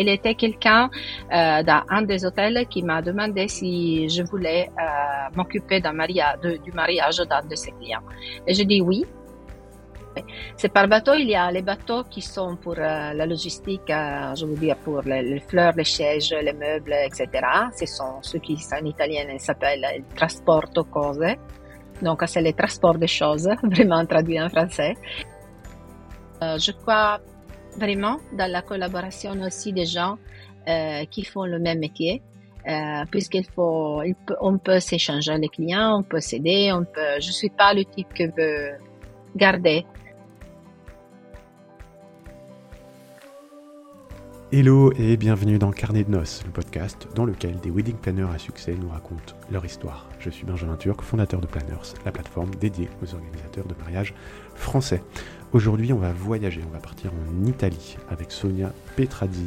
Il était quelqu'un euh, dans un des hôtels qui m'a demandé si je voulais euh, m'occuper du mariage d'un de ses clients. Et je dis oui. C'est par bateau, il y a les bateaux qui sont pour euh, la logistique, euh, je veux dire pour les, fleurs, les sièges, les meubles, etc. Ce sont ceux qui en italien s'appellent il trasporto cose. Donc c'est le transport des choses, vraiment traduit en français. Je crois vraiment dans la collaboration aussi des gens euh, qui font le même métier. Euh, puisqu'il faut, peut, on peut s'échanger les clients, on peut s'aider, on peut. Je suis pas le type qui veut garder Hello et bienvenue dans Carnet de Noces, le podcast dans lequel des wedding planners à succès nous racontent leur histoire. Je suis Benjamin Turc, fondateur de Planners, la plateforme dédiée aux organisateurs de mariage français. Aujourd'hui, on va voyager, on va partir en Italie avec Sonia Petradi.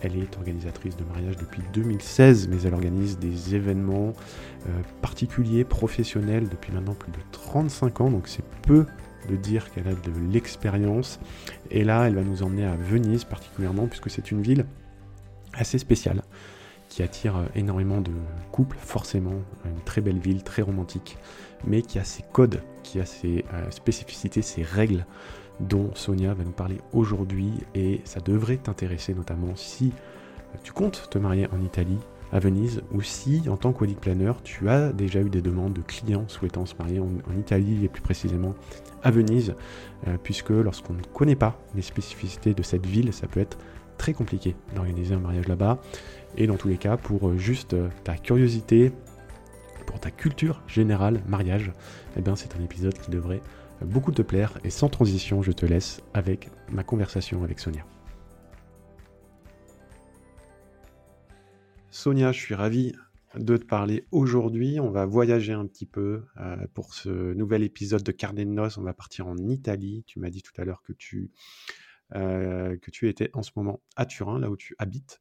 Elle est organisatrice de mariage depuis 2016, mais elle organise des événements euh, particuliers, professionnels depuis maintenant plus de 35 ans, donc c'est peu de dire qu'elle a de l'expérience. Et là, elle va nous emmener à Venise particulièrement, puisque c'est une ville assez spéciale, qui attire euh, énormément de couples, forcément, une très belle ville, très romantique, mais qui a ses codes, qui a ses euh, spécificités, ses règles dont Sonia va nous parler aujourd'hui et ça devrait t'intéresser notamment si tu comptes te marier en Italie, à Venise, ou si en tant que wedding planner tu as déjà eu des demandes de clients souhaitant se marier en, Italie et plus précisément à Venise, euh, puisque lorsqu'on ne connaît pas les spécificités de cette ville, ça peut être très compliqué d'organiser un mariage là-bas. Et dans tous les cas, pour euh, juste euh, ta curiosité, pour ta culture générale mariage, eh bien c'est un épisode qui devrait beaucoup te plaire. Et sans transition, je te laisse avec ma conversation avec Sonia. Sonia, je suis ravi de te parler aujourd'hui. On va voyager un petit peu euh, pour ce nouvel épisode de Carnet de Noces. On va partir en Italie. Tu m'as dit tout à l'heure que tu, euh, que tu étais en ce moment à Turin, là où tu habites.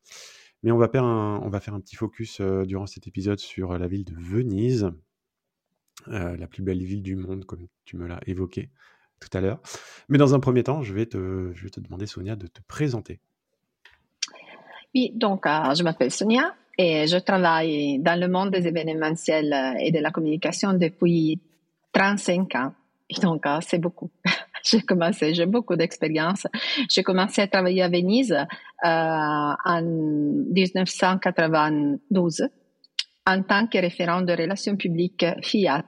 Mais on va faire un, petit focus euh, durant cet épisode sur la ville de Venise, la plus belle ville du monde, comme tu me l'as évoqué tout à l'heure. Mais dans un premier temps, je vais te, demander, Sonia, de te présenter. Oui, donc je m'appelle Sonia, et je travaille dans le monde des événementiels et de la communication depuis 35 ans. Donc, c'est beaucoup. j'ai commencé, j'ai beaucoup d'expérience. J'ai commencé à travailler à Venise euh, en 1992 en tant que référent de relations publiques Fiat,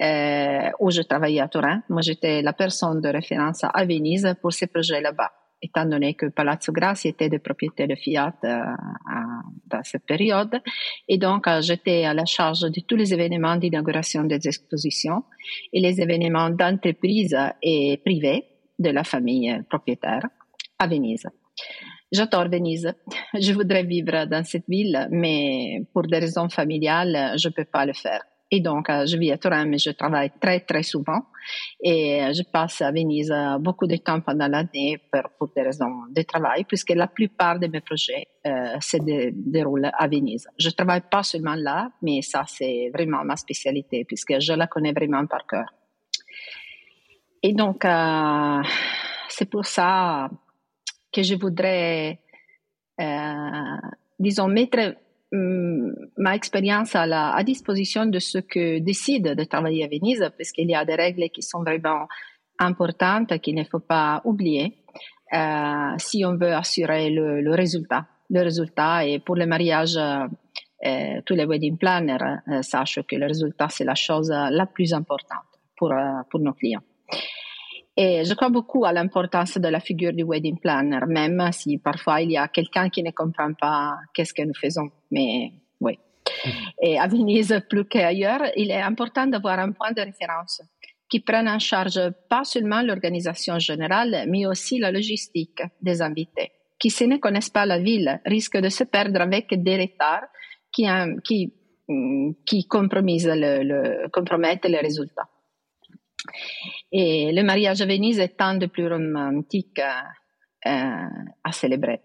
euh, où je travaillais à Turin. Moi, j'étais la personne de référence à Venise pour ces projets là-bas étant donné que Palazzo Grassi était de propriété de Fiat euh, dans cette période. Et donc, euh, j'étais à la charge de tous les événements d'inauguration des expositions et les événements d'entreprise et privés de la famille propriétaire à Venise. J'adore Venise. Je voudrais vivre dans cette ville, mais pour des raisons familiales, je ne peux pas le faire. Et donc, euh, je vis à Turin, mais je travaille très, très souvent. Et euh, je passe à Venise euh, beaucoup de temps pendant l'année pour, des raisons de travail, puisque la plupart de mes projets se déroulent à Venise. Je travaille pas seulement là, mais ça, c'est vraiment ma spécialité, puisque je la connais vraiment par cœur. Et donc, c'est pour ça que je voudrais, disons, mettre ma expérience à, la, disposition de ceux qui décident de travailler à Venise, parce qu'il y a des règles qui sont vraiment importantes qu'il ne faut pas oublier euh, si on veut assurer le, résultat. Le résultat, et pour le mariage, euh, tous les wedding planners euh, sachent que le résultat, c'est la chose la plus importante pour, euh, pour nos clients. Et je crois beaucoup à l'importance de la figure du wedding planner, même si parfois il y a quelqu'un qui ne comprend pas qu'est-ce que nous faisons. Mais oui. Mm-hmm. Et à Venise, plus qu'ailleurs, il est important d'avoir un point de référence qui prenne en charge pas seulement l'organisation générale, mais aussi la logistique des invités, qui, s'ils ne connaissent pas la ville, risquent de se perdre avec des retards qui, qui, mm, qui compromettent, le, le, compromettent les résultats. Et le mariage à Venise est un des plus romantiques euh, à célébrer,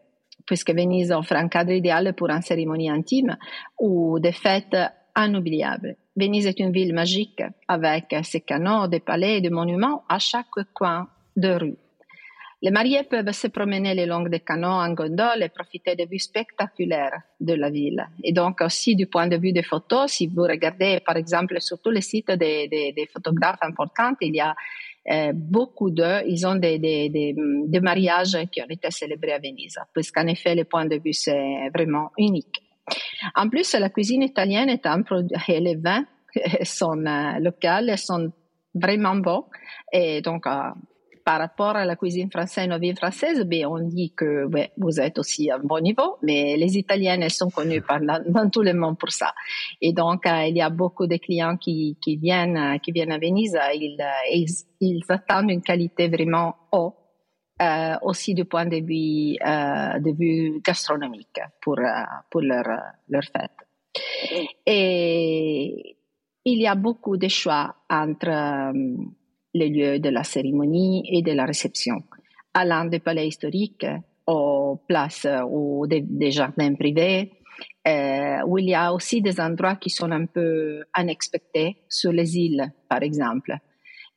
puisque Venise offre un cadre idéal pour une cérémonie intime ou des fêtes inoubliables. Venise est une ville magique avec ses canaux, des palais et des monuments à chaque coin de rue. Les mariés peuvent se promener le long des canaux en gondole et profiter des vues spectaculaires de la ville. Et donc aussi du point de vue des photos, si vous regardez par exemple sur tous les sites des, photographes importants, il y a euh, beaucoup d'eux, ils ont des, mariages qui ont été célébrés à Venise, puisqu'en effet, le point de vue, c'est vraiment unique. En plus, la cuisine italienne est un produit, et les vins sont euh, locaux, sont vraiment bons. Et donc, euh, par rapport à la cuisine française, nos vins françaises, ben, on dit que vous êtes aussi à un bon niveau, mais les Italiennes, sont connues dans, tout le monde pour ça. Et donc, euh, il y a beaucoup de clients qui, euh, viennent à Venise, euh, ils, ils attendent une qualité vraiment haute. Aussi du point de vue, gastronomique pour, pour leur, leur fête. Et il y a beaucoup de choix entre les lieux de la cérémonie et de la réception, allant des palais historiques aux places ou des, jardins privés, euh, où il y a aussi des endroits qui sont un peu unexpectés, sur les îles, par exemple.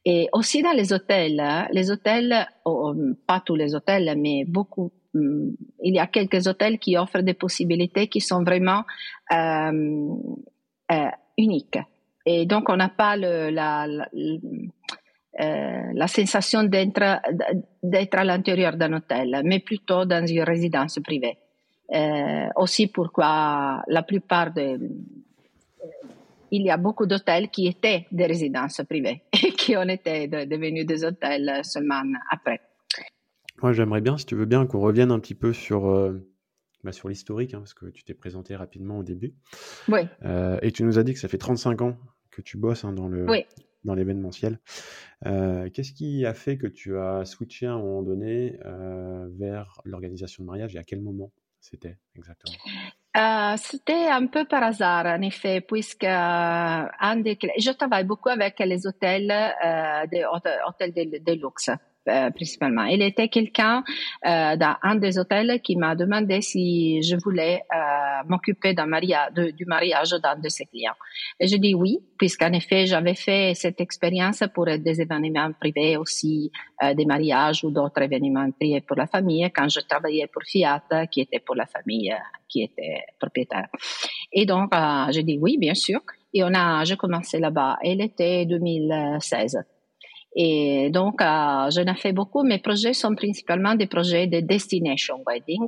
Et aussi dans les hôtels, hein. les hôtels, oh, pas tous les hôtels, mais beaucoup, mm, il y a quelques hôtels qui offrent des possibilités qui sont vraiment euh, euh, uniques. Et donc, on n'a pas le, la, euh, la sensation d'être, d'être à l'intérieur d'un hôtel, mais plutôt dans une résidence privée. Euh, aussi pourquoi la plupart de... Il y a beaucoup d'hôtels qui étaient des résidences privées et qui ont été de, devenus des hôtels seulement après. Moi, j'aimerais bien, si tu veux bien, qu'on revienne un petit peu sur, euh, bah, sur l'historique, hein, parce que tu t'es présenté rapidement au début. Oui. Euh, et tu nous as dit que ça fait 35 ans que tu bosses hein, dans le, oui dans l'événementiel. Euh, Qu'est-ce qui a fait que tu as switché à un moment donné euh, vers l'organisation de mariage et à quel moment c'était exactement? Euh, C'était un peu par hasard, en effet, puisque un je travaille beaucoup avec les hôtels, des hôtels de, luxe. Principalement. Il était quelqu'un dans un des hôtels qui m'a demandé si je voulais m'occuper du mariage d'un de ses clients. Et je dis oui, puisqu'en effet, j'avais fait cette expérience pour des événements privés aussi, euh, des mariages ou d'autres événements privés pour la famille, quand je travaillais pour Fiat, qui était pour la famille qui était propriétaire. Et donc, je dis oui, bien sûr. Et on a, j'ai commencé là-bas. Et l'été 2016. Et donc, euh, je n'ai fait beaucoup. Mes projets sont principalement des projets de destination wedding.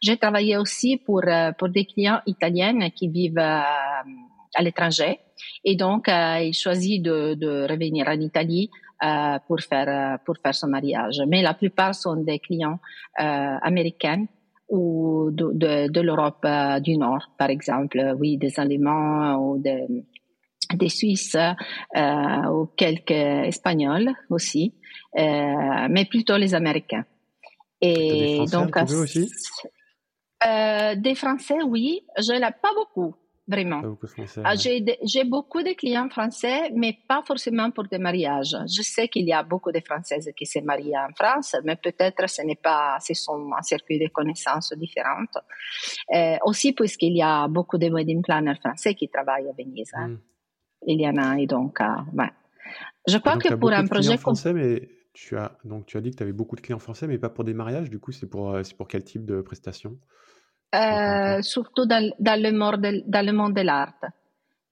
J'ai travaillé aussi pour, euh, pour des clients italiens qui vivent euh, à l'étranger. Et donc, euh, ils choisissent de, revenir en Italie euh, pour faire pour faire son mariage. Mais la plupart sont des clients américains ou de, de, de l'Europe du Nord, par exemple, oui, des Allemands ou des des Suisses euh, ou quelques Espagnols aussi, euh, mais plutôt les Américains. Et des donc, aussi? Euh, des Français, oui, je l'ai pas beaucoup, vraiment. Ah, j'ai beaucoup de clients français, mais pas forcément pour des mariages. Je sais qu'il y a beaucoup de Françaises qui se marient en France, mais peut-être ce n'est pas, ce sont un circuit de connaissances différentes. Aussi puisqu'il y a beaucoup de wedding planners français qui travaillent à Venise. Hein. Mm il y en a. Et donc, euh, ouais. Je crois que pour un projet. Français, mais tu as, donc, tu as dit que tu avais beaucoup de clients français, mais pas pour des mariages. Du coup, c'est pour, euh, pour quel type de prestation euh, Surtout dans, dans, le monde de, dans le monde de l'art.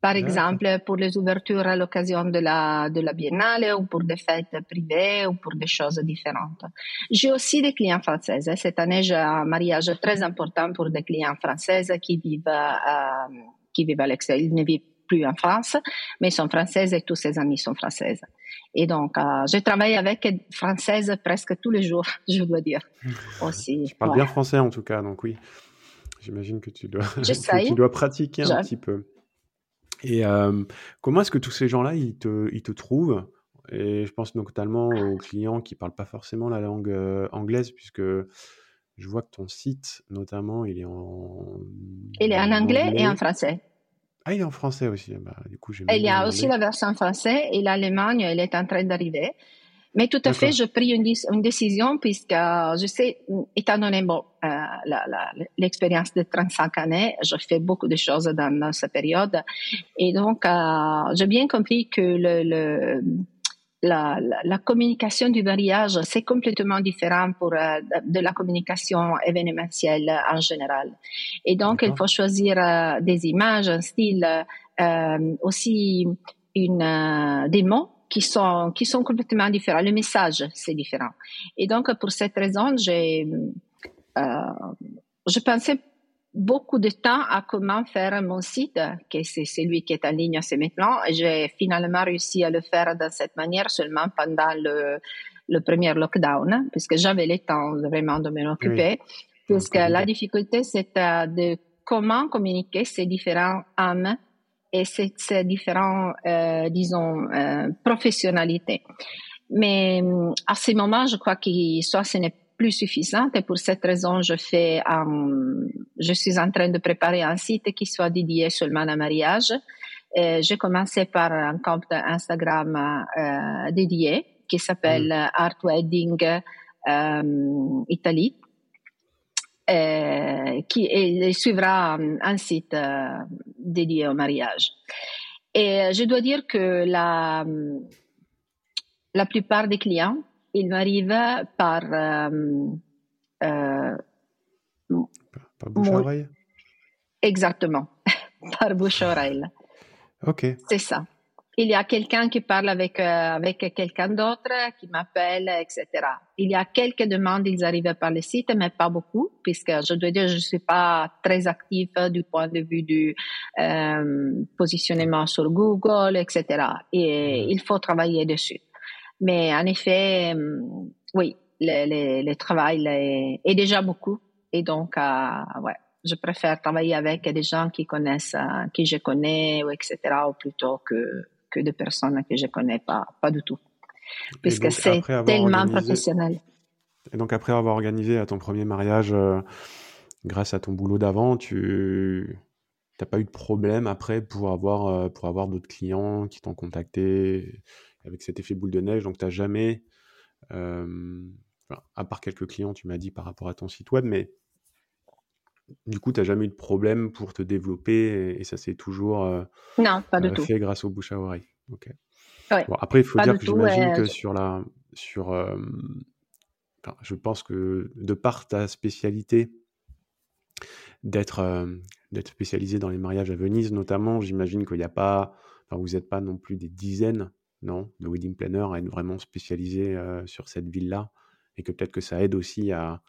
Par exemple, pour les ouvertures à l'occasion de la, de la biennale ou pour des fêtes privées ou pour des choses différentes. J'ai aussi des clients françaises. Cette année, j'ai un mariage très important pour des clients françaises qui vivent, euh, qui vivent à l'extérieur. Ils ne vivent plus en France, mais sont françaises et tous ses amis sont françaises. Et donc, euh, je travaille avec françaises presque tous les jours, je dois dire. Aussi. Je parle bien français en tout cas, donc oui. J'imagine que tu dois, tu dois pratiquer un petit peu. Et euh, comment est-ce que tous ces gens-là, ils te, ils te trouvent? Et je pense notamment aux clients qui parlent pas forcément la langue euh, anglaise, puisque je vois que ton site, notamment, il est en... Il est en anglais et en français. Ah, il est en français aussi. Bah, du coup, il y a aussi la version française et l'Allemagne, elle est en train d'arriver. Mais tout à fait, j'ai pris une, une, décision puisque je sais, étant donné bon, euh, l'expérience de 35 années, je fais beaucoup de choses dans, dans cette période. Et donc, euh, j'ai bien compris que le, le la, la, communication du mariage, c'est complètement différent pour euh, de la communication événementielle en général. Et donc, il faut choisir euh, des images, un style, euh, aussi une, des mots qui sont qui sont complètement différents. Le message, c'est différent. Et donc, pour cette raison, j'ai je pensais beaucoup de temps à comment faire mon site, que c'est celui qui est en ligne c'est maintenant. J'ai finalement réussi à le faire de cette manière seulement pendant le, le premier lockdown, puisque j'avais le temps vraiment de m'en occuper. Puisque la difficulté, c'est de comment communiquer ces différents âmes et ces, ces différents, euh, disons, euh, professionnalités. Mais à ce moment, je crois que soit ce n'est plus suffisante et pour cette raison, je fais, um, je suis en train de préparer un site qui soit dédié seulement à mariage. J'ai commencé par un compte Instagram euh, dédié qui s'appelle mm. Art Wedding euh, Italie. Euh, qui et, suivra un site euh, dédié au mariage. Et je dois dire que la, la plupart des clients il m'arrive par... Euh, euh, par bouche-oreille Exactement, par bouche-oreille. Ok. C'est ça. Il y a quelqu'un qui parle avec, euh, avec quelqu'un d'autre, qui m'appelle, etc. Il y a quelques demandes, ils arrivent par le site, mais pas beaucoup, puisque je dois dire, je ne suis pas très active du point de vue du positionnement sur Google, etc. Et il faut travailler dessus. Mais en effet, euh, oui, le, travail est, déjà beaucoup. Et donc, euh, ouais, je préfère travailler avec des gens qui connaissent, euh, qui je connais, etc., ou plutôt que, que des personnes que je connais pas, pas du tout. Puisque c'est tellement professionnel. Et donc, après avoir organisé ton premier mariage, grâce à ton boulot d'avant, tu n'as pas eu de problème après pour avoir, pour avoir d'autres clients qui t'ont contacté avec cet effet boule de neige. Donc, tu n'as jamais, à part quelques clients, tu m'as dit par rapport à ton site web, mais du coup, tu n'as jamais eu de problème pour te développer et, ça s'est toujours non, pas du tout. fait grâce au bouche à oreille. Bon, après, il faut dire que j'imagine que sur la. Sur, je pense que de par ta spécialité, d'être d'être spécialisé dans les mariages à Venise notamment, j'imagine qu'il n'y a pas. Enfin, vous n'êtes pas non plus des dizaines non, de wedding planner à être vraiment spécialisé euh, sur cette ville-là et que peut-être que ça aide aussi à,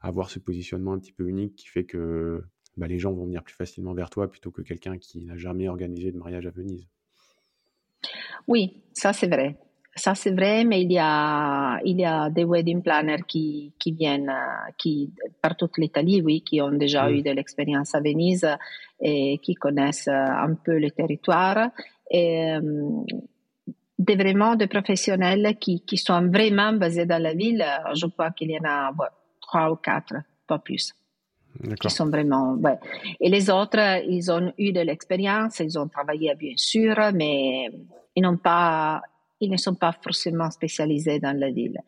avoir ce positionnement un petit peu unique qui fait que bah, les gens vont venir plus facilement vers toi plutôt que quelqu'un qui n'a jamais organisé de mariage à Venise. Oui, ça c'est vrai. Ça c'est vrai, mais il y a, il y a des wedding planners qui, qui viennent euh, qui, par toute l'Italie, oui, qui ont déjà eu de l'expérience à Venise et qui connaissent euh, un peu le territoire. Et, des vraiment des professionnels qui, qui sont vraiment basés dans la ville, je crois qu'il y en a trois ou quatre, pas plus. Qui sont vraiment, ouais. Et les autres, ils ont eu de l'expérience, ils ont travaillé bien sûr, mais ils n'ont pas, ils ne sont pas forcément spécialisés dans la ville.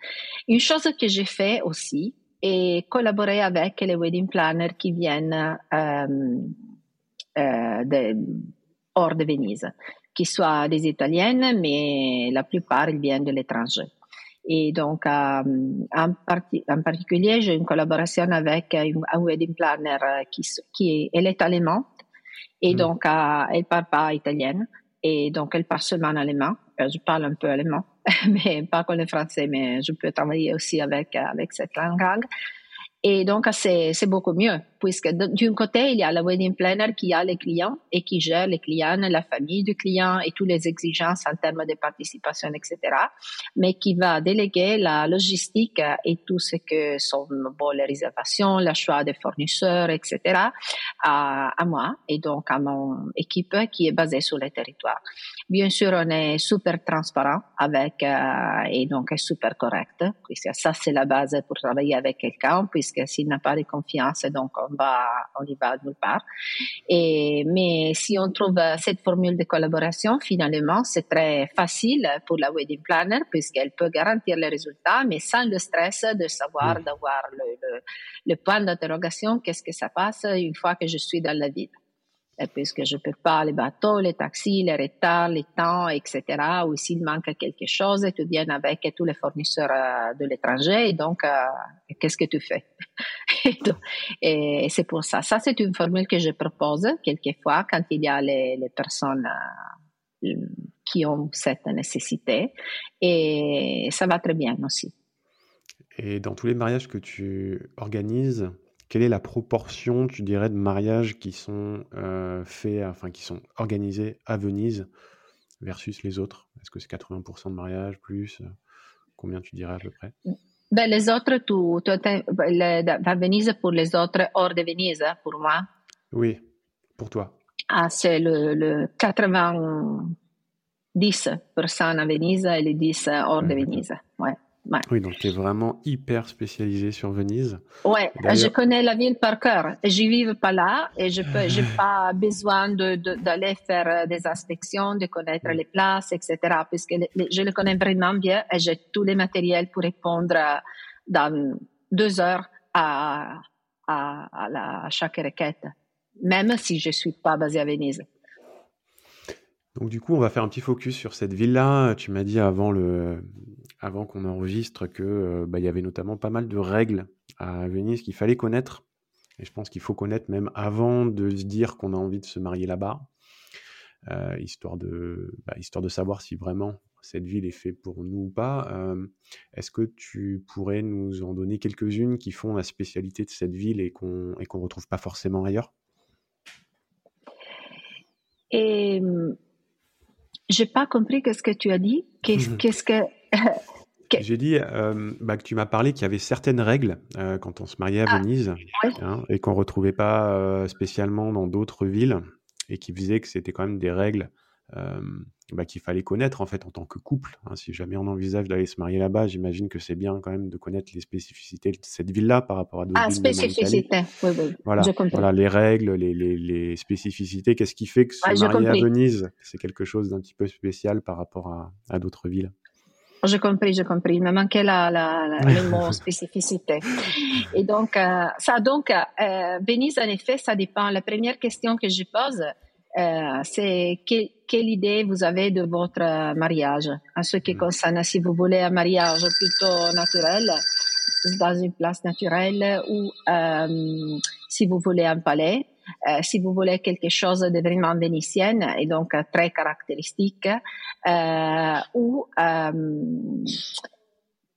Une chose que j'ai fait aussi est collaborer avec les wedding planners qui viennent euh, euh, de, hors de Venise qui soient des Italiennes, mais la plupart ils viennent de l'étranger. Et donc, euh, en, en, particulier, j'ai une collaboration avec un wedding planner euh, qui, qui elle est allemande et mm. donc euh, elle parle pas italienne et donc elle parle seulement allemand. Je parle un peu allemand, mais pas comme le français, mais je peux travailler aussi avec avec cette langue. Et donc, c'est beaucoup mieux, puisque d'un côté, il y a la wedding planner qui a les clients et qui gère les clients, la famille du client et toutes les exigences en termes de participation, etc. Mais qui va déléguer la logistique et tout ce que sont bon, les réservations, le choix des fournisseurs, etc. à, à moi et donc à mon équipe qui est basée sur le territoire. Bien sûr, on est super transparent avec euh, et donc super correct, puisque ça c'est la base pour travailler avec quelqu'un, puisque s'il n'a pas de confiance, donc on va, on y va nulle part. Et, mais si on trouve cette formule de collaboration, finalement, c'est très facile pour la wedding planner, puisqu'elle peut garantir les résultats, mais sans le stress de savoir, d'avoir le, le, le point d'interrogation, qu'est-ce que ça passe une fois que je suis dans la ville. Puisque je peux pas les bateaux, les taxis, les retards, les temps, etc. Ou s'il manque quelque chose, tu viens avec tous les fournisseurs euh, de l'étranger, et donc euh, qu'est-ce que tu fais? Et, c'est pour ça. Ça, c'est une formule que je propose quelquefois quand il y a les, personnes euh, qui ont cette nécessité, et ça va très bien aussi. Et dans tous les mariages que tu organises, quelle est la proportion, tu dirais, de mariages qui sont euh, faits, enfin qui sont organisés à Venise versus les autres? Est-ce que c'est 80% de mariages plus Combien tu dirais à peu près? Ben, Les autres, tu, tu à Venise pour les autres hors de Venise, pour moi Oui, pour toi. Ah, c'est le, le 90% à Venise et les 10 hors de Venise. Ouais. Oui, donc tu es vraiment hyper spécialisé sur Venise. Oui, je connais la ville par cœur. Je ne vis pas là et je n'ai pas besoin d'aller de, faire euh, des inspections, de connaître les places, etc. Puisque je le connais vraiment bien et j'ai tous les matériels pour répondre euh, dans deux heures à, à, à chaque requête, même si je ne suis pas basée à Venise. Donc du coup, on va faire un petit focus sur cette ville-là. Tu m'as dit avant le, avant qu'on enregistre que euh, bah, il y avait notamment pas mal de règles à Venise qu'il fallait connaître. Et je pense qu'il faut connaître même avant de se dire qu'on a envie de se marier là-bas, euh, histoire de, bah, histoire de savoir si vraiment cette ville est faite pour nous ou pas. Euh, est-ce que tu pourrais nous en donner quelques-unes qui font la spécialité de cette ville et qu'on qu'on retrouve pas forcément ailleurs? Et j'ai pas compris ce que tu as dit. Qu'est-ce que J'ai dit euh, bah, que tu m'as parlé qu'il y avait certaines règles euh, quand on se mariait à ah, Venise hein, et qu'on retrouvait pas euh, spécialement dans d'autres villes et qui faisaient que c'était quand même des règles bah, qu'il fallait connaître en fait en tant que couple. Hein. Si jamais on envisage d'aller se marier là-bas, j'imagine que c'est bien quand même de connaître les spécificités de cette ville-là par rapport à d'autres ah, villes. spécificités, oui, oui. Voilà, voilà, les règles, les, les, les spécificités. Qu'est-ce qui fait que se marier à Venise, c'est quelque chose d'un petit peu spécial par rapport à, à d'autres villes? J'ai compris, j'ai compris. Il me manquait la, la, la, le mot spécificité. Et donc, euh, ça, donc, euh, Venise, en effet, ça dépend. La première question que je pose, euh, c'est quelle idée vous avez de votre mariage? En ce qui mm. concerne, si vous voulez un mariage plutôt naturel, dans une place naturelle, ou euh, si vous voulez un palais, euh, si vous voulez quelque chose de vraiment vénitienne et donc euh, très caractéristique, euh,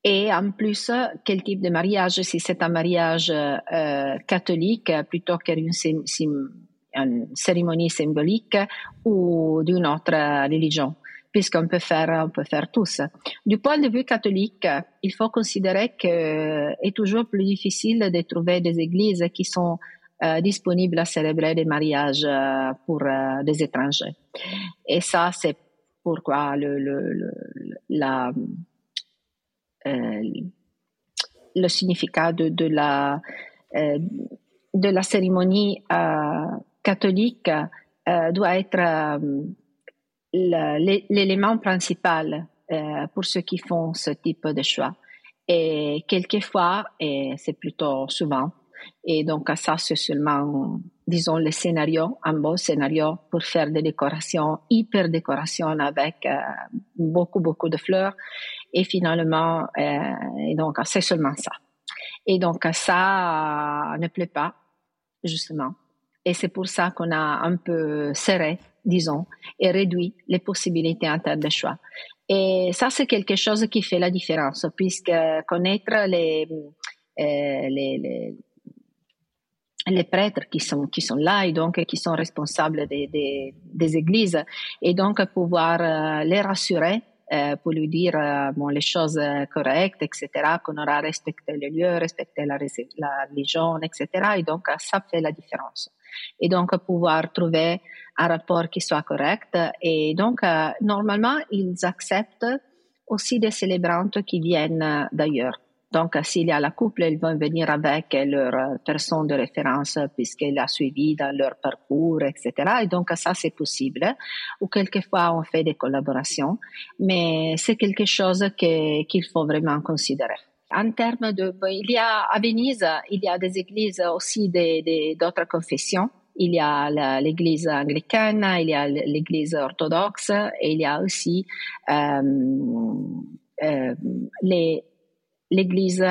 et en plus, quel type de mariage? Si c'est un mariage catholique plutôt qu'une une cérémonie symbolique ou d'une autre religion puisqu'on peut faire, on peut faire tous. Du point de vue catholique, il faut considérer que est toujours plus difficile de trouver des églises qui sont euh, disponibles à célébrer des mariages euh, pour euh, des étrangers. Et ça, c'est pourquoi le, le, le la, le significat de, de la de la cérémonie catholique doit être l'élément principal pour ceux qui font ce type de choix. Et quelquefois, et c'est plutôt souvent, et donc, ça, c'est seulement, disons, le scénario, un beau scénario pour faire des décorations, hyper décorations avec euh, beaucoup, beaucoup de fleurs. Et finalement, euh, et donc, c'est seulement ça. Et donc, ça ne plaît pas, justement. Et c'est pour ça qu'on a un peu serré, disons, et réduit les possibilités en termes de choix. Et ça, c'est quelque chose qui fait la différence, puisque connaître euh, les les prêtres qui sont, qui sont là et donc qui sont responsables des, des, églises et donc pouvoir euh, les rassurer euh, pour lui dire euh, les choses correctes, etc., qu'on aura respecté le lieu, respecté la, la religion, etc. Et donc, ça fait la différence. Et donc, pouvoir trouver un rapport qui soit correct. Et donc, normalement, ils acceptent aussi des célébrantes qui viennent d'ailleurs. Donc, s'il y a la couple, ils vont venir avec leur euh, personne de référence puisqu'elle a suivi dans leur parcours, etc. Et donc, ça, c'est possible. Ou quelquefois, on fait des collaborations, mais c'est quelque chose qu'il faut vraiment considérer. En termes de, il y a à Venise, il y a des églises aussi d'autres confessions il y a l'église anglicaine, il y a l'église orthodoxe et il y a aussi l'église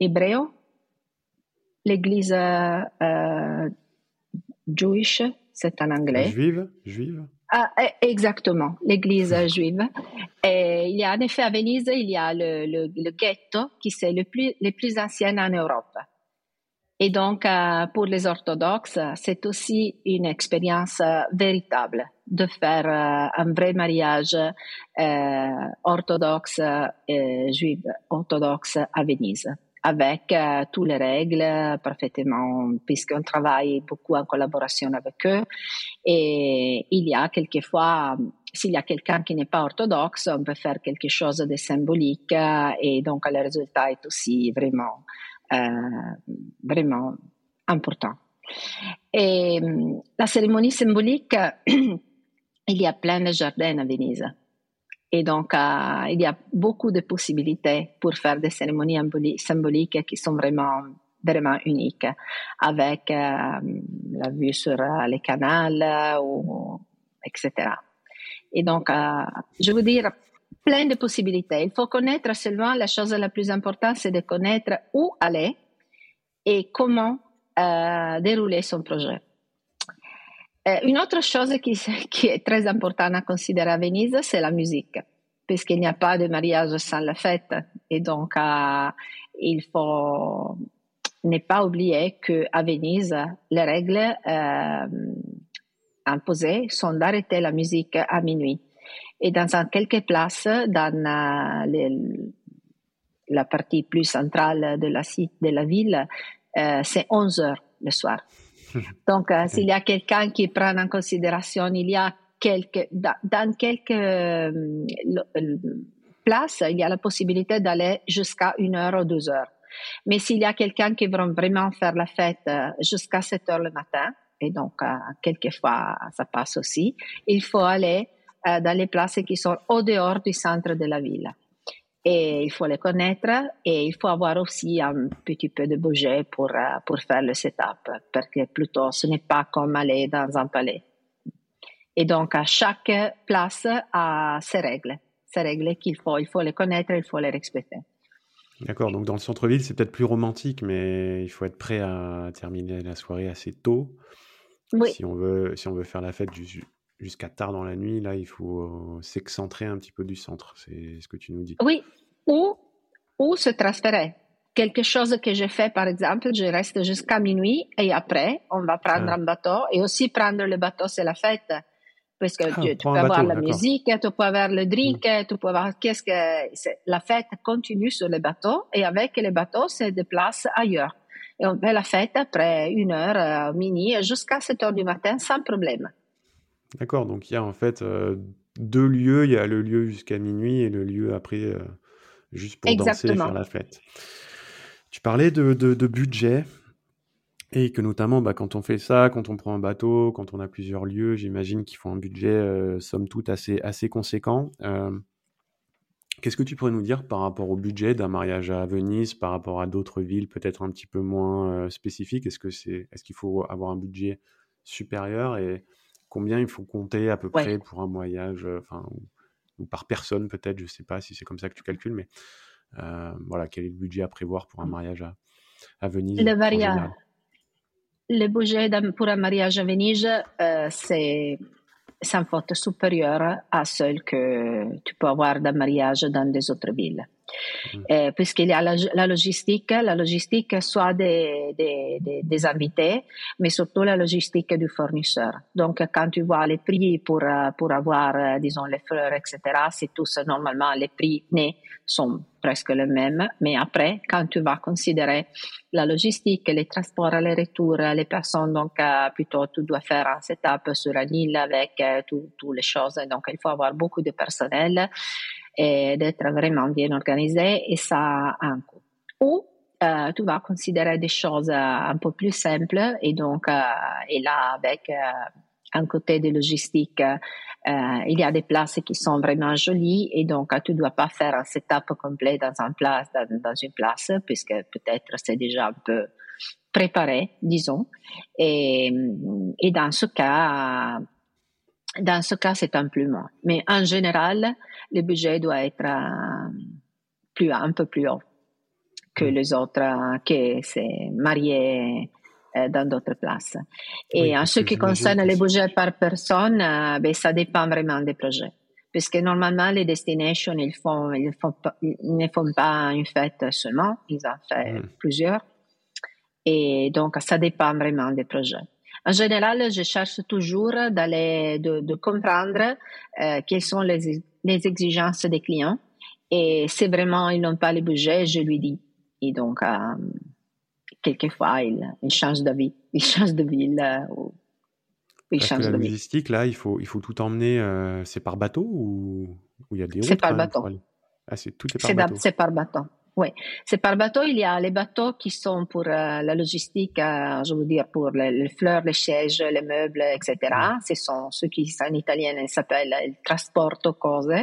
hébreu, l'église Jewish, c'est en anglais. Juive, juive. Ah, eh, exactement, l'église juive. Et il y a en effet à Venise, il y a le, le, ghetto qui c'est le plus, le plus ancien en Europe. Et donc, euh, pour les orthodoxes, c'est aussi une expérience euh, véritable de faire euh, un vrai mariage orthodoxe, juif orthodoxe à Venise avec toutes les règles parfaitement, puisqu'on travaille beaucoup en collaboration avec eux. Et il y a quelquefois, s'il y a quelqu'un qui n'est pas orthodoxe, on peut faire quelque chose de symbolique et donc le résultat est aussi vraiment, vraiment important. Et la cérémonie symbolique, il y a plein de jardins à Venise. Et donc, euh, il y a beaucoup de possibilités pour faire des cérémonies symboliques qui sont vraiment, vraiment uniques, avec euh, la vue sur euh, les canals, etc. Et donc, je veux dire, plein de possibilités. Il faut connaître seulement la chose la plus importante, c'est de connaître où aller et comment dérouler son projet. une autre chose qui, qui, est très importante à considérer à Venise, c'est la musique puisqu'il n'y a pas de mariage sans la fête. Et donc, euh, il faut ne pas oublier qu'à Venise, les règles euh, imposées sont d'arrêter la musique à minuit. Et dans quelques places, dans euh, la partie plus centrale de la, de la ville, c'est 11 heures le soir. Donc, s'il y a quelqu'un qui prend en considération, il y a dans, quelques euh, places, il y a la possibilité d'aller jusqu'à une heure ou deux heures. Mais s'il y a quelqu'un qui veut vraiment faire la fête euh, jusqu'à 7 heures le matin, et donc euh, quelquefois ça passe aussi, il faut aller dans les places qui sont au dehors du centre de la ville. Et il faut les connaître et il faut avoir aussi un petit peu de budget pour, pour faire le setup, parce que plutôt ce n'est pas comme aller dans un palais. Et donc, à chaque place a ses règles, ses règles qu'il faut, il faut les connaître, il faut les respecter. D'accord, donc dans le centre-ville, c'est peut-être plus romantique, mais il faut être prêt à terminer la soirée assez tôt. Oui. Si on veut, si on veut faire la fête jusqu'à tard dans la nuit, là, il faut s'excentrer un petit peu du centre. C'est ce que tu nous dis. Oui, ou, ou se transférer. Quelque chose que j'ai fait, par exemple, je reste jusqu'à minuit et après, on va prendre ah. un bateau et aussi prendre le bateau, c'est la fête parce que ah, tu, peux avoir la musique, tu peux avoir le drink, mm. tu peux avoir qu'est-ce que la fête continue sur le bateau et avec les bateaux se déplace ailleurs. Et on fait la fête après une heure, euh, mini, jusqu'à 7 heures du matin sans problème. D'accord, donc il y a en fait euh, deux lieux, il y a le lieu jusqu'à minuit et le lieu après euh, juste pour danser et faire la fête. Tu parlais de, de, de budget. Et que notamment, bah, quand on fait ça, quand on prend un bateau, quand on a plusieurs lieux, j'imagine qu'il faut un budget, euh, somme toute, assez, assez conséquent. Qu'est-ce que tu pourrais nous dire par rapport au budget d'un mariage à Venise, par rapport à d'autres villes peut-être un petit peu moins spécifiques? Est-ce que c'est, est-ce qu'il faut avoir un budget supérieur et combien il faut compter à peu près pour un voyage, enfin, ou, par personne peut-être, je ne sais pas si c'est comme ça que tu calcules, mais voilà, quel est le budget à prévoir pour un mmh. mariage à, à Venise Le, le budget pour un mariage à Venise, euh, c'est sans faute supérieur à celle que tu peux avoir d'un mariage dans des autres villes. Mm. Euh, puisqu'il y a la, logistique, la logistique soit des, des, des, invités, mais surtout la logistique du fournisseur. Donc, quand tu vois les prix pour, euh, pour avoir, euh, disons, les fleurs, etc., c'est tous normalement les prix nés sont presque les mêmes. Mais après, quand tu vas considérer la logistique, les transports, les retours, les personnes, donc plutôt tu dois faire un setup sur un île avec toutes les choses. Donc, il faut avoir beaucoup de personnel et d'être vraiment bien organisé et ça a un coût. Ou euh, tu vas considérer des choses euh, un peu plus simples et donc euh, et là avec un côté de logistique, il y a des places qui sont vraiment jolies et donc tu ne dois pas faire un setup complet dans, un place, dans une place puisque peut-être c'est déjà un peu préparé, disons. Et, et dans ce cas, dans ce cas, c'est un peu moins. Mais en général, le budget doit être euh, plus, un peu plus haut que mm. les autres, euh, que c'est marié euh, dans d'autres places. Et en ce qui concerne les budgets par personne, ben, ça dépend vraiment des projets. Puisque normalement, les destinations, ils, font, ils, font ils ne font pas une fête seulement, ils en font mm. plusieurs. Et donc, ça dépend vraiment des projets. En général, je cherche toujours d'aller, de, de comprendre euh, quelles sont les, les, exigences des clients. Et si vraiment ils n'ont pas le budget, je lui dis. Et donc, euh, quelquefois, ils, ils changent d'avis. Ils changent de ville. Euh, ils Parce changent que la logistique, là, il faut, il faut tout emmener. Euh, c'est par bateau ou il y a des C'est par bateau. Ah, c'est tout est par bateau. C'est par bateau. Oui, c'est par bateau. Il y a les bateaux qui sont pour euh, la logistique, euh, je veux dire pour les, fleurs, les sièges, les meubles, etc. Mm. Ce sont ceux qui en italien s'appellent il trasporto cose.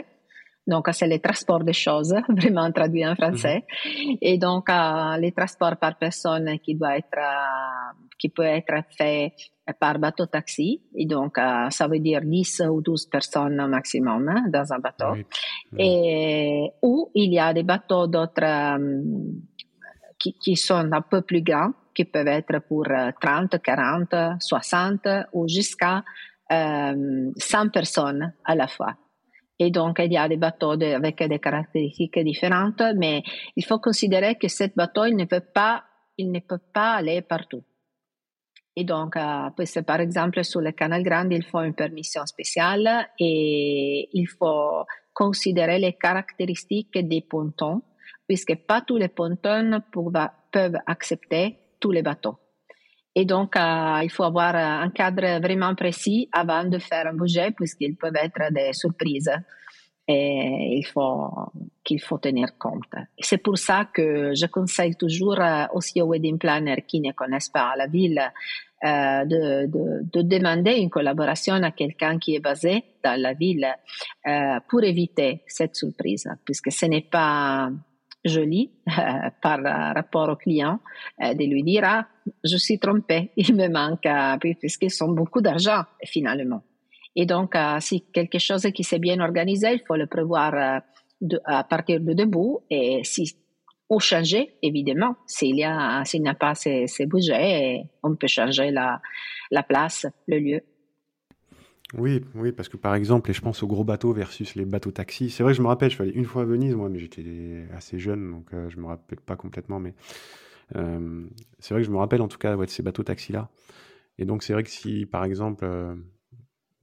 Donc, c'est le transport des choses, vraiment traduit en français. Mm-hmm. Et donc, euh, les transports par personne qui doit être, qui peut être fait par bateau taxi. Et donc, euh, ça veut dire 10 ou 12 personnes maximum hein, dans un bateau. Et, ou il y a des bateaux d'autres euh, qui, qui, sont un peu plus grands, qui peuvent être pour 30, 40, 60 ou jusqu'à 100 euh, personnes à la fois. Et donc, il y a des bateaux de, avec des caractéristiques différentes, mais il faut considérer que ce bateau, il ne peut pas, il ne peut pas aller partout. Et donc, euh, par exemple, sur le canal Grande, il faut une permission spéciale et il faut considérer les caractéristiques des pontons, puisque pas tous les pontons peuvent accepter tous les bateaux. Et donc, euh, il faut avoir un cadre vraiment précis avant de faire un budget, puisqu'ils peuvent être des surprises et il faut qu'il faut tenir compte. C'est pour ça que je conseille toujours euh, aussi aux wedding planners qui ne connaissent pas la ville euh, de, de, de, demander une collaboration à quelqu'un qui est basé dans la ville euh, pour éviter cette surprise, puisque ce n'est pas joli euh, par rapport au client euh, de lui dire ah je suis trompé, il me manque puisqu'ils sont beaucoup d'argent finalement. Et donc, euh, si quelque chose qui s'est bien organisé, il faut le prévoir euh, à partir de debout et si ou changer, évidemment, s'il y a, n'y a pas ces, ces, budgets, on peut changer la, la place, le lieu. Oui, oui, parce que par exemple, et je pense aux gros bateaux versus les bateaux taxis. C'est vrai, je me rappelle, je suis allé une fois à Venise, moi, mais j'étais assez jeune, donc euh, je me rappelle pas complètement, mais euh, c'est vrai que je me rappelle en tout cas de ces bateaux taxis-là. Et donc, c'est vrai que si, par exemple,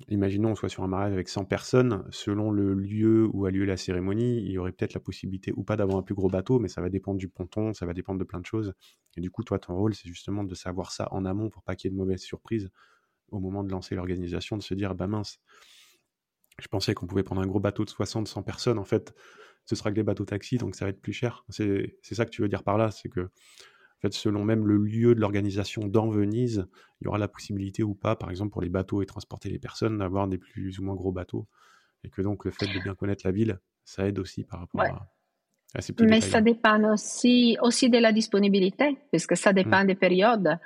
imaginons on soit sur un mariage avec 100 personnes, selon le lieu où a lieu la cérémonie, il y aurait peut-être la possibilité ou pas d'avoir un plus gros bateau, mais ça va dépendre du ponton, ça va dépendre de plein de choses. Et du coup, toi, ton rôle, c'est justement de savoir ça en amont pour pas qu'il y ait de mauvaises surprises au moment de lancer l'organisation, de se dire, bah mince, je pensais qu'on pouvait prendre un gros bateau de 60, 100 personnes, en fait, ce sera que les bateaux taxis, donc ça va être plus cher. C'est ça que tu veux dire par là, c'est que en fait, selon même le lieu de l'organisation dans Venise, il y aura la possibilité ou pas, par exemple pour les bateaux et transporter les personnes, d'avoir des plus ou moins gros bateaux. Et que donc le fait de bien connaître la ville, ça aide aussi par rapport à, à, ces petits Mais ça dépend aussi, aussi de la disponibilité, puisque ça dépend mmh. des périodes.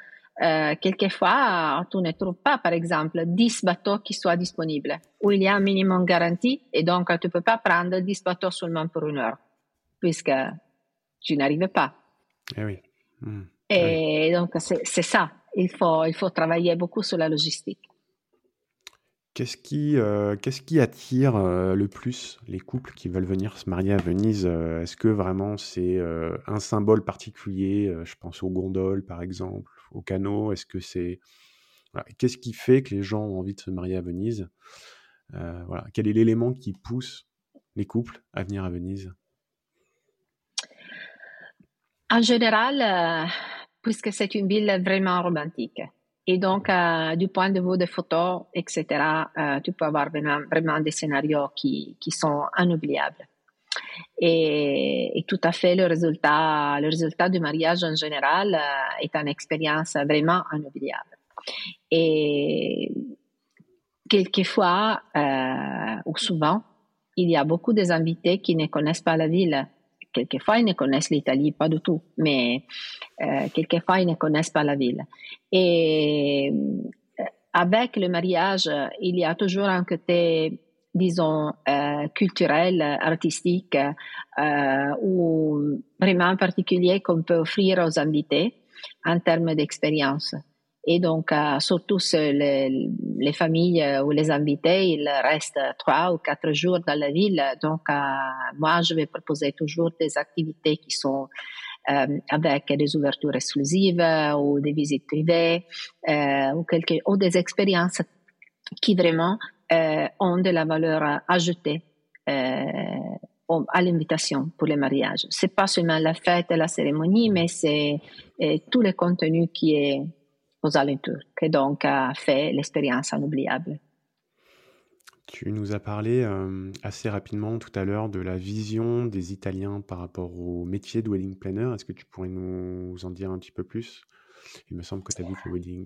Euh, quelquefois, tu ne trouves pas, par exemple, 10 bateaux qui soient disponibles, où il y a un minimum garanti, et donc tu ne peux pas prendre 10 bateaux seulement pour une heure, puisque tu n'arrives pas. Eh oui. Et donc, c'est ça. Il faut, il faut travailler beaucoup sur la logistique. Qu'est-ce qui, euh, qu'est-ce qui attire euh, le plus les couples qui veulent venir se marier à Venise euh, Est-ce que vraiment c'est un symbole particulier Je pense aux gondoles, par exemple, aux canaux. Est-ce que c'est Qu'est-ce qui fait que les gens ont envie de se marier à Venise Voilà. Quel est l'élément qui pousse les couples à venir à Venise? En général, euh, puisque c'est une ville vraiment romantique. Et donc, euh, du point de vue des photos, etc., euh, tu peux avoir vraiment, des scénarios qui, qui sont inoubliables. Et, et, tout à fait, le résultat, le résultat du mariage en général est une expérience vraiment inoubliable. Et quelquefois, ou souvent, il y a beaucoup des invités qui ne connaissent pas la ville quelquefois ils ne connaissent l'Italie pas du tout, mais euh, quelquefois ils ne connaissent pas la ville. Et euh, avec le mariage, il y a toujours un côté, disons, euh, culturel, artistique, euh, ou vraiment particulier qu'on peut offrir aux invités en termes d'expérience. Et donc, euh, surtout les, les, familles euh, ou les invités, ils restent trois ou quatre jours dans la ville. Donc, euh, moi, je vais proposer toujours des activités qui sont euh, avec des ouvertures exclusives ou des visites privées ou, quelque, ou des expériences qui vraiment ont de la valeur ajoutée à l'invitation pour les mariages. C'est pas seulement la fête et la cérémonie, mais c'est tout le contenu qui est aux alentours, qui donc a fait l'expérience inoubliable. Tu nous as parlé euh, assez rapidement tout à l'heure de la vision des Italiens par rapport au métier de wedding planner. Est-ce que tu pourrais nous en dire un petit peu plus? Il me semble que tu as dit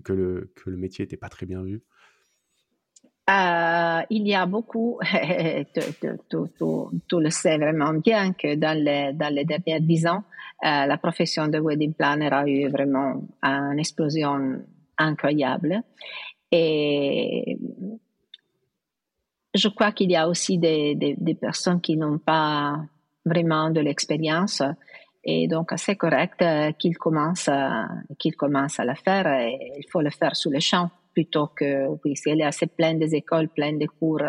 le, que le métier n'était pas très bien vu. Euh, il y a beaucoup, tu, le sais vraiment bien que dans les, dans les dix ans, euh, la profession de wedding planner a eu vraiment une explosion incroyable. Et je crois qu'il y a aussi des, personnes qui n'ont pas vraiment de l'expérience et donc c'est correct qu'ils commencent, qu'ils commencent à le faire et il faut le faire sous le champ plutôt que, oui, a assez plein des écoles, plein de cours,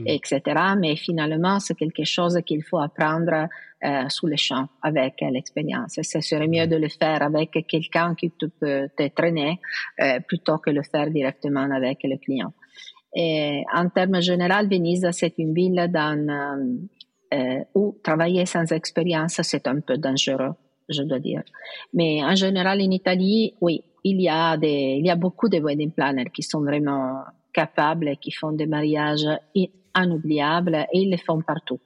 mm. etc. Mais finalement, c'est quelque chose qu'il faut apprendre euh, sous le champ avec l'expérience. Ce serait mieux mm. de le faire avec quelqu'un qui peut te traîner euh, plutôt que le faire directement avec le client. Et en termes généraux, Venise, c'est une ville dans, euh, où travailler sans expérience, c'est un peu dangereux, je dois dire. Mais en général, en Italie, oui, il y a beaucoup de wedding planners qui sont vraiment capables, qui font des mariages inoubliables et ils les font partout.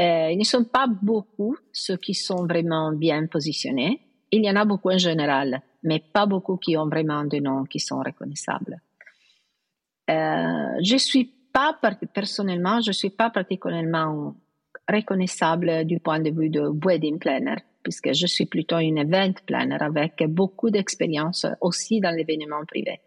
Euh, ils ne sont pas beaucoup ceux qui sont vraiment bien positionnés. Il y en a beaucoup en général, mais pas beaucoup qui ont vraiment des noms qui sont reconnaissables. Euh, je suis pas personnellement, je suis pas particulièrement reconnaissable du point de vue de wedding planner puisque je suis plutôt une event planner avec beaucoup d'expérience aussi dans l'événement privé.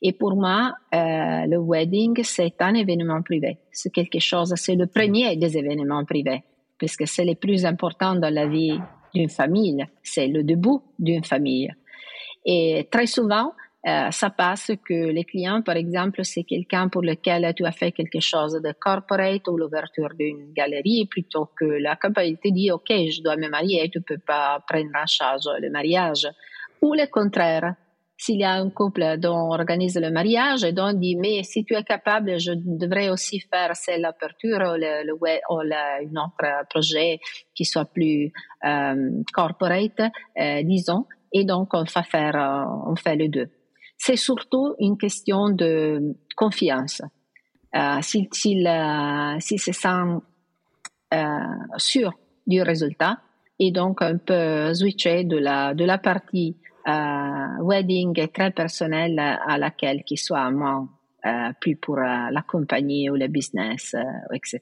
Et pour moi, euh, le wedding, c'est un événement privé. C'est quelque chose, c'est le premier des événements privés, puisque c'est le plus important dans la vie d'une famille. C'est le début d'une famille. Et très souvent, euh, ça passe que les clients, par exemple, c'est quelqu'un pour lequel tu as fait quelque chose de corporate ou l'ouverture d'une galerie, plutôt que la compagnie te dit, OK, je dois me marier, tu peux pas prendre en charge le mariage. Ou le contraire. S'il y a un couple dont on organise le mariage et dont on dit, mais si tu es capable, je devrais aussi faire l'aperture ou, le, le, ou un autre projet qui soit plus euh, corporate, euh, disons. Et donc, on va faire, euh, on fait les deux c'est surtout une question de confiance. Euh, s'il si, si se sent euh, sûr du résultat et donc on peut switcher de la, de la partie euh, wedding très personnelle à laquelle qui soit moins euh, plus pour euh, la compagnie ou le business, euh, etc.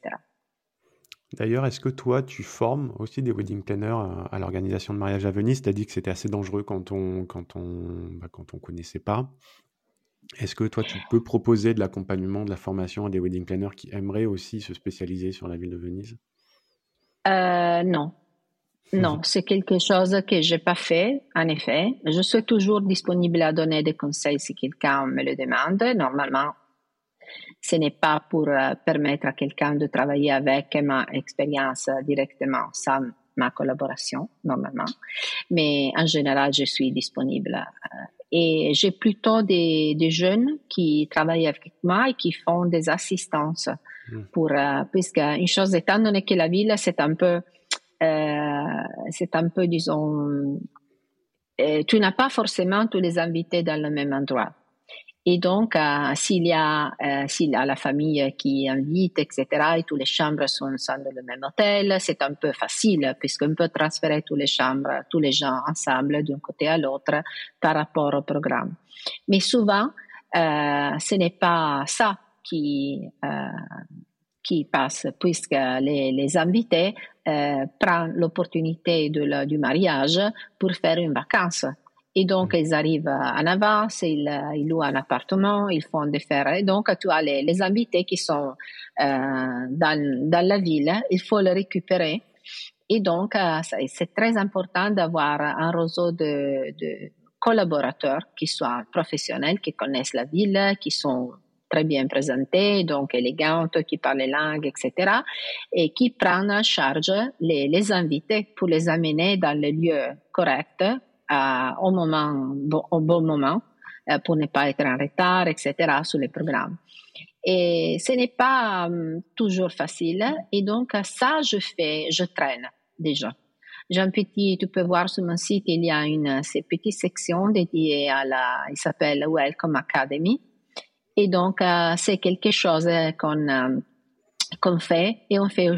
D'ailleurs, est-ce que toi, tu formes aussi des wedding planners à, l'organisation de mariage à Venise? Tu as dit que c'était assez dangereux quand on quand on bah, quand on connaissait pas. Est-ce que toi, tu peux proposer de l'accompagnement, de la formation à des wedding planners qui aimeraient aussi se spécialiser sur la ville de Venise? Euh, Non. Non, c'est quelque chose que j'ai pas fait, en effet. Je suis toujours disponible à donner des conseils si quelqu'un me le demande. Normalement, ce n'est pas pour euh, permettre à quelqu'un de travailler avec ma expérience directement sans ma collaboration, normalement. Mais en général, je suis disponible. Euh, et j'ai plutôt des, des, jeunes qui travaillent avec moi et qui font des assistances hmm. pour, euh, puisque une chose étant donné que la ville, c'est un peu, c'est un peu, disons, tu n'as pas forcément tous les invités dans le même endroit. Et donc, euh, s'il y a, euh, s'il y a la famille qui invite, etc., et toutes les chambres sont, dans le même hôtel, c'est un peu facile puisqu'on peut transférer toutes les chambres, tous les gens ensemble d'un côté à l'autre par rapport au programme. Mais souvent, euh, ce n'est pas ça qui, euh, qui passe puisque les, les invités euh, prennent l'opportunité du mariage pour faire une vacance. Et donc, mm. ils arrivent en avance, ils, ils, louent un appartement, ils font des fêtes. Et donc, tu as les, les invités qui sont euh, dans, dans, la ville, il faut les récupérer. Et donc, euh, c'est très important d'avoir un réseau de, de, collaborateurs qui soient professionnels, qui connaissent la ville, qui sont très bien présentés, donc élégantes, qui parlent les langues, etc. Et qui prennent en charge les, les invités pour les amener dans les lieux corrects au, moment, au bon moment euh, pour ne pas être en retard, etc. sur les programmes. Et ce n'est pas um, toujours facile. Et donc, ça, je fais, je traîne déjà. J'ai un petit, tu peux voir sur mon site, il y a une petite section dédiée à la, il s'appelle Welcome Academy. Et donc, euh, c'est quelque chose qu'on euh, qu'on fait et on fait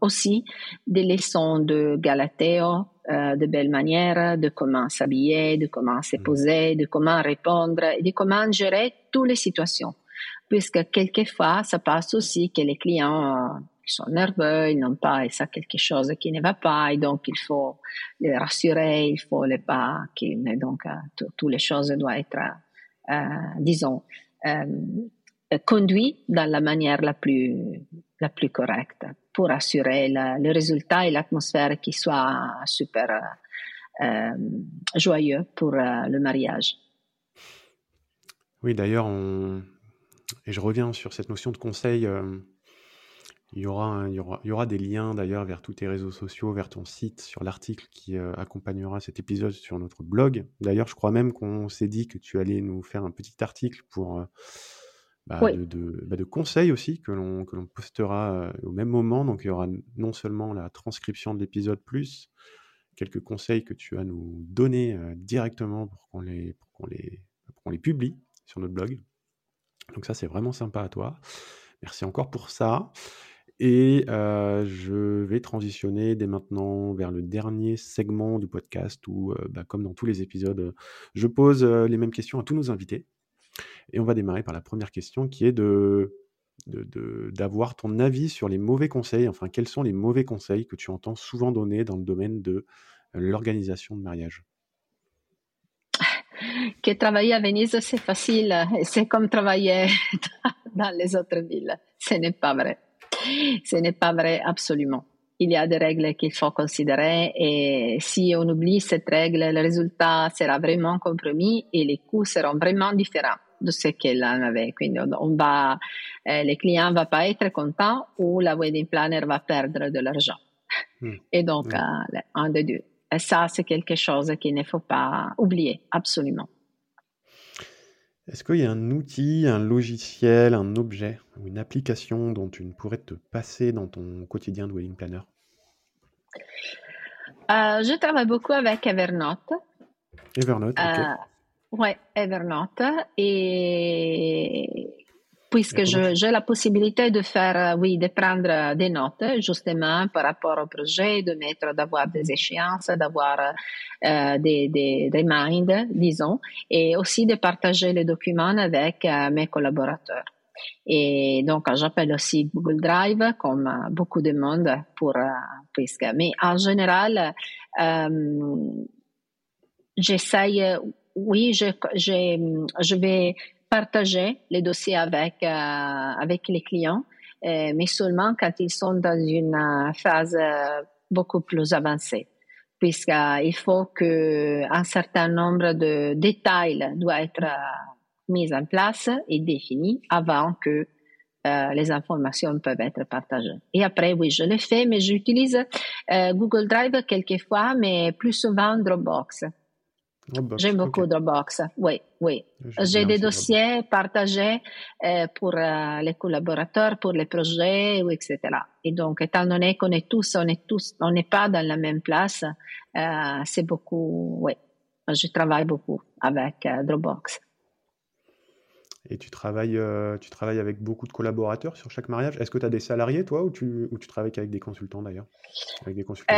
aussi des leçons de Galateo, euh, de belles manières, de comment s'habiller, de comment se mm. poser, de comment répondre et de comment gérer toutes les situations. Puisque quelquefois, ça passe aussi que les clients sont nerveux, ils n'ont pas ça quelque chose qui ne va pas et donc il faut les rassurer, il faut les pas, donc euh, toutes les choses doivent être, euh, disons, euh, conduites dans la manière la plus, la plus correcte pour assurer le résultat et l'atmosphère qui soit super euh, joyeux pour euh, le mariage. Oui, d'ailleurs, et je reviens sur cette notion de conseil. Euh, il, y aura y aura, il y aura des liens d'ailleurs vers tous tes réseaux sociaux, vers ton site, sur l'article qui accompagnera cet épisode sur notre blog. D'ailleurs, je crois même qu'on s'est dit que tu allais nous faire un petit article pour bah, de, bah, de, conseils aussi que l'on postera euh, au même moment. Donc il y aura non seulement la transcription de l'épisode plus quelques conseils que tu vas nous donner euh, directement pour qu'on les, qu'on les, qu'on les publie sur notre blog. Donc ça c'est vraiment sympa à toi. Merci encore pour ça. Et euh, je vais transitionner dès maintenant vers le dernier segment du podcast où, bah, comme dans tous les épisodes, je pose les mêmes questions à tous nos invités. Et on va démarrer par la première question qui est de d'avoir ton avis sur les mauvais conseils, enfin quels sont les mauvais conseils que tu entends souvent donner dans le domaine de l'organisation de mariage? Que travailler à Venise, c'est facile, c'est comme travailler dans les autres villes. Ce n'est pas vrai. Ce n'est pas vrai absolument. Il y a des règles qu'il faut considérer et si on oublie cette règle, le résultat sera vraiment compromis et les coûts seront vraiment différents de ce qu'elle en avait. Quindi on va, eh, le client va pas être content ou la wedding planner va perdre de l'argent. Mm. Et donc, mm. euh, un des deux. Et ça, c'est quelque chose qu'il ne faut pas oublier, absolument. Est-ce qu'il y a un outil, un logiciel, un objet ou une application dont tu ne pourrais te passer dans ton quotidien de wedding planner? Euh, Je travaille beaucoup avec Evernote. Evernote, ok. Euh, oui, Evernote. Et puisque j'ai la possibilité de faire, oui, de prendre des notes, justement, par rapport au projet, de mettre, d'avoir des échéances, d'avoir euh, des, des reminders, disons, et aussi de partager les documents avec euh, mes collaborateurs. Et donc, j'appelle aussi Google Drive, comme beaucoup de monde, pour, euh, puisque, mais en général, euh, j'essaye oui, je, vais partager les dossiers avec, euh, les clients, euh, mais seulement quand ils sont dans une euh, phase beaucoup plus avancée, puisqu'il faut qu'un certain nombre de détails doivent être mis en place et définis avant que les informations peuvent être partagées. Et après, oui, je le fais, mais j'utilise Google Drive quelquefois, mais plus souvent Dropbox. J'aime beaucoup Dropbox, oui, oui. J'ai des dossiers partagés euh, pour euh, les collaborateurs, pour les projets, etc. Et donc, étant donné qu'on est tous, on est tous, on n'est pas dans la même place, euh, c'est beaucoup, oui. Je travaille beaucoup avec Dropbox. Et tu travailles, tu travailles avec beaucoup de collaborateurs sur chaque mariage? Est-ce que tu as des salariés, toi, ou tu, ou tu travailles avec des consultants d'ailleurs? Avec des consultants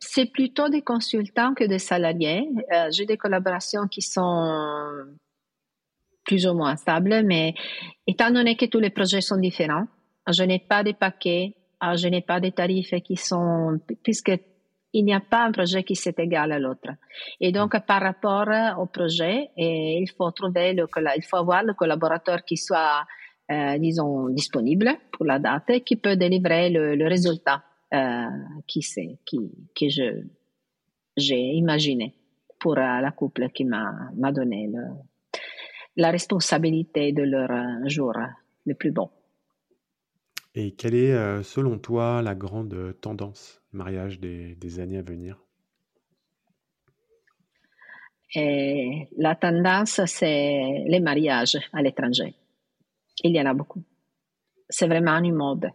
C'est plutôt des consultants que des salariés. Euh, j'ai des collaborations qui sont plus ou moins stables, mais étant donné que tous les projets sont différents, je n'ai pas de paquets, je n'ai pas de tarifs qui sont, puisque il n'y a pas un projet qui s'est égal à l'autre. Et donc, par rapport au projet, il faut trouver le, il faut avoir le collaborateur qui soit, euh, disons, disponible pour la date et qui peut délivrer le, le résultat euh, qui c'est, qui, que je, j'ai imaginé pour euh, la couple qui m'a, m'a donné le, la responsabilité de leur euh, jour le plus bon. Et quelle est, euh, selon toi, la grande tendance mariage des, des années à venir? Et La tendance, c'est les mariages à l'étranger. Il y en a beaucoup. C'est vraiment une mode.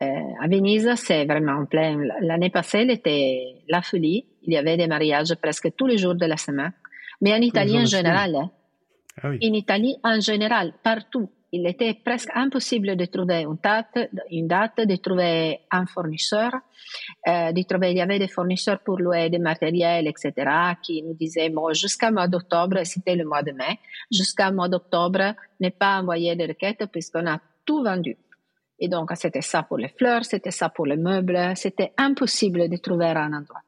Ouais. à Venise, c'est vraiment plein. L'année passée, était la folie. Il y avait des mariages presque tous les jours de la semaine. Mais en Italie en général, hein. ah oui. en Italie en général, partout, il était presque impossible de trouver une date, une date de trouver un fournisseur, euh, de trouver, il y avait des fournisseurs pour louer des matériels, etc., qui nous disaient, bon, jusqu'à mois d'octobre, c'était le mois de mai, jusqu'à mois d'octobre, ne pas envoyer de requêtes puisqu'on a tout vendu. Et donc, c'était ça pour les fleurs, c'était ça pour les meubles, c'était impossible de trouver un endroit.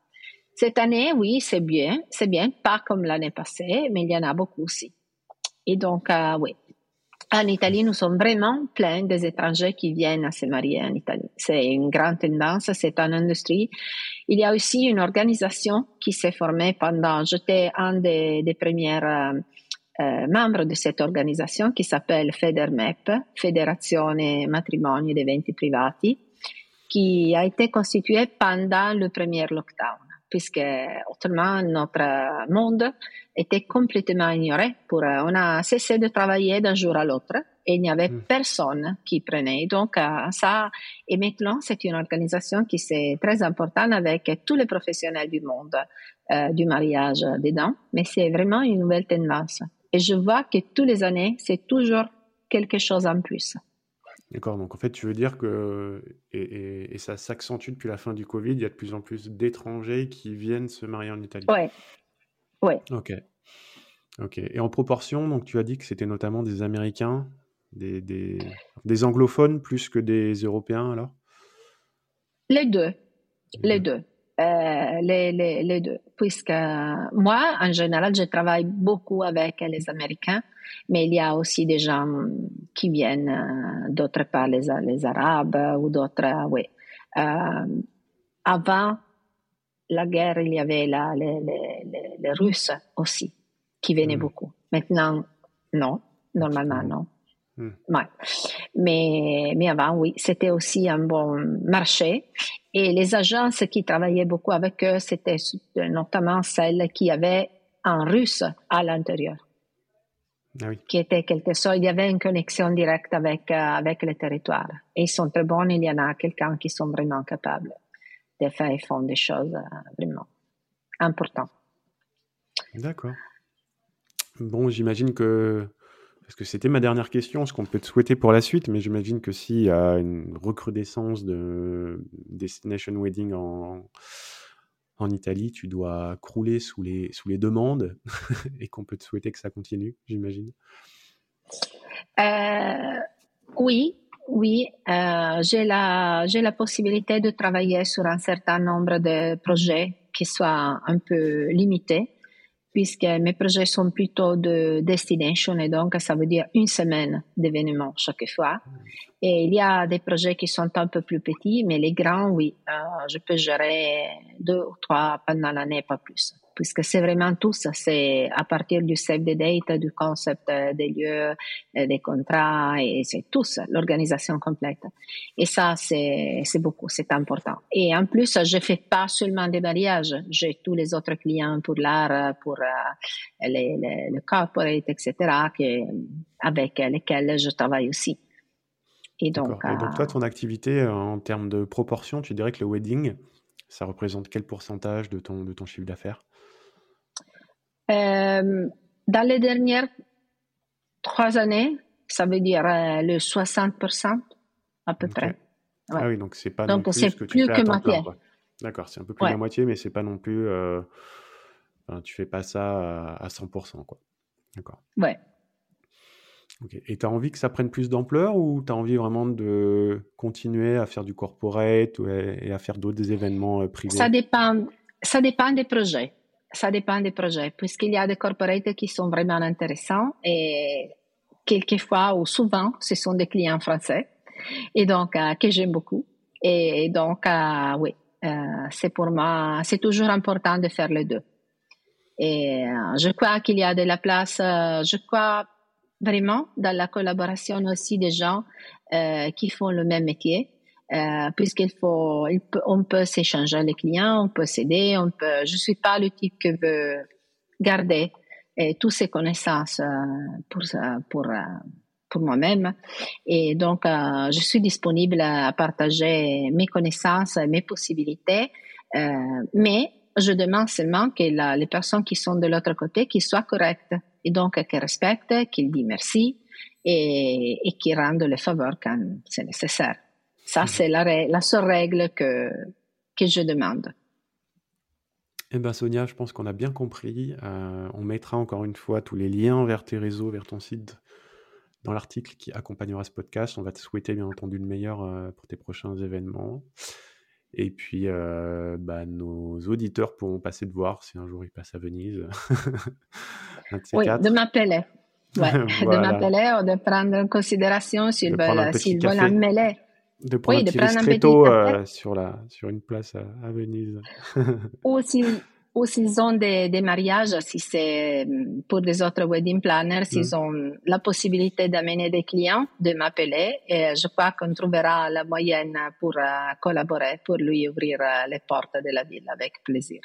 Cette année, oui, c'est bien, c'est bien, pas comme l'année passée, mais il y en a beaucoup aussi. Et donc, euh, oui, en Italie, nous sommes vraiment pleins des étrangers qui viennent se marier en Italie. C'est une grande tendance, c'est une industrie. Il y a aussi une organisation qui s'est formée pendant, j'étais un des, des premiers euh, euh, membres de cette organisation qui s'appelle FederMEP, Federazione Matrimoni ed Eventi Privati, qui a été constituée pendant le premier lockdown puisque autrement notre monde était complètement ignoré. Pour, on a cessé de travailler d'un jour à l'autre et il n'y avait mm. personne qui prenait. Donc euh, ça, et maintenant c'est une organisation qui c'est très importante avec tous les professionnels du monde euh, du mariage dedans, mais c'est vraiment une nouvelle tendance. Et je vois que tous les années c'est toujours quelque chose en plus. D'accord, donc en fait, tu veux dire que, et, et, ça s'accentue depuis la fin du Covid, il y a de plus en plus d'étrangers qui viennent se marier en Italie. Ouais. Ouais. Ok. Ok. Et en proportion, donc tu as dit que c'était notamment des Américains, des, des, des, anglophones plus que des Européens alors? Les deux. Les deux. Euh, les, les, les, deux. Puisque moi, en général, je travaille beaucoup avec les Américains, mais il y a aussi des gens qui viennent euh, d'autre part, les, les Arabes ou d'autres. Oui. Euh, avant la guerre, il y avait la, les, les, les, Russes aussi qui venaient mmh. beaucoup. Maintenant, non. Normalement, non. Mmh. Ouais. Mais, mais avant, oui, c'était aussi un bon marché. Et les agences qui travaillaient beaucoup avec eux, c'était notamment celles qui avaient un russe à l'intérieur. Ah oui. Qui était quelque chose, il y avait une connexion directe avec, euh, avec le territoire. Et ils sont très bons, il y en a quelqu'un qui sont vraiment capables de faire et font des choses euh, vraiment importantes. D'accord. Bon, j'imagine que parce que c'était ma dernière question, ce qu'on peut te souhaiter pour la suite, mais j'imagine que s'il y a une recrudescence de Destination Wedding en, en Italie, tu dois crouler sous les, sous les demandes et qu'on peut te souhaiter que ça continue, j'imagine. Euh, oui, oui, euh, j'ai la, la possibilité de travailler sur un certain nombre de projets qui soient un peu limités puisque mes projets sont plutôt de destination et donc ça veut dire une semaine d'événements chaque fois. Et il y a des projets qui sont un peu plus petits, mais les grands, oui, euh, je peux gérer deux ou trois pendant l'année, pas plus puisque c'est vraiment tout ça. C'est à partir du save the date, du concept des lieux, euh, des contrats, et c'est tout ça, l'organisation complète. Et ça, c'est, beaucoup, c'est important. Et en plus, je fais pas seulement des mariages, j'ai tous les autres clients pour l'art, pour euh, les, le corporate, etc., que, avec lesquels je travaille aussi. Et donc, et donc, toi, ton activité en termes de proportion, tu dirais que le wedding, ça représente quel pourcentage de ton, de ton chiffre d'affaires? Euh, dans les dernières trois années, ça veut dire euh, le 60% à peu près. Ah oui, donc c'est pas non plus ce que tu fais que. D'accord, c'est un peu plus de la moitié, mais c'est pas non plus. Euh, enfin, tu fais pas ça à, 100%, quoi. D'accord. Ouais. Et tu as envie que ça prenne plus d'ampleur ou tu as envie vraiment de continuer à faire du corporate et à faire d'autres événements euh, privés? Ça dépend, ça dépend des projets. Ça dépend des projets, puisqu'il y a des corporates qui sont vraiment intéressants et quelquefois ou souvent, ce sont des clients français et donc euh, que j'aime beaucoup. Et donc, euh, oui, c'est pour moi, c'est toujours important de faire les deux. Et je crois qu'il y a de la place, je crois vraiment dans la collaboration aussi des gens euh, qui font le même métier. Euh, puisqu'il faut, peut, on peut s'échanger les clients, on peut s'aider, on peut. Je suis pas le type qui veut garder euh, toutes ces connaissances euh, pour pour euh, pour moi-même, et donc euh, je suis disponible à partager mes connaissances, mes possibilités, mais je demande seulement que les personnes qui sont de l'autre côté qui soient correctes et donc qui respectent, qui disent merci et, et qui rendent les faveurs quand c'est nécessaire. Ça, mhm. c'est la, la, seule règle que, que je demande. Eh bien, Sonia, je pense qu'on a bien compris. Euh, on mettra encore une fois tous les liens vers tes réseaux, vers ton site dans l'article qui accompagnera ce podcast. On va te souhaiter bien entendu le meilleur euh, pour tes prochains événements. Et puis, euh, bah, nos auditeurs pourront passer de voir si un jour ils passent à Venise. oui, de m'appeler. Ouais, de m'appeler ou de prendre en considération s'ils veulent, s'ils veulent un mêler. De prendre oui, un petit ristretto euh, sur, la, sur une place à, à Venise. ou s'ils ou s'ils ont des, des, mariages, si c'est mm, pour des autres wedding planners, s'ils mm. ont la possibilité d'amener des clients, de m'appeler et je crois qu'on trouvera la moyenne pour uh, collaborer, pour lui ouvrir uh, les portes de la ville avec plaisir.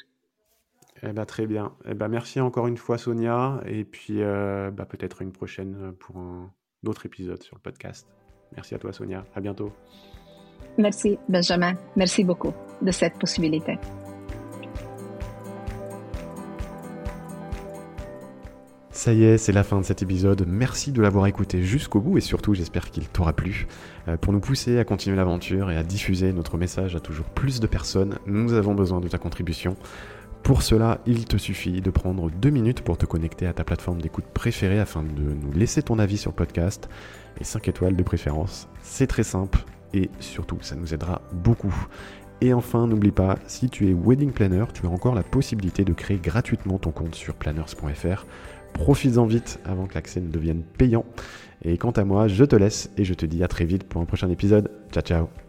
Eh ben, très bien. Eh ben, merci encore une fois Sonia et puis euh, bah, peut-être une prochaine pour un autre épisode sur le podcast. Merci à toi Sonia. À bientôt. Merci Benjamin. Merci beaucoup de cette possibilité. Ça y est, c'est la fin de cet épisode. Merci de l'avoir écouté jusqu'au bout et surtout j'espère qu'il t'aura plu. Euh, pour nous pousser à continuer l'aventure et à diffuser notre message à toujours plus de personnes, nous avons besoin de ta contribution. Pour cela, il te suffit de prendre deux minutes pour te connecter à ta plateforme d'écoute préférée afin de nous laisser ton avis sur le podcast et 5 étoiles de préférence. C'est très simple et surtout ça nous aidera beaucoup. Et enfin, n'oublie pas, si tu es wedding planner, tu as encore la possibilité de créer gratuitement ton compte sur planners.fr Profites-en vite avant que l'accès ne devienne payant. Et quant à moi, je te laisse et je te dis à très vite pour un prochain épisode. Ciao ciao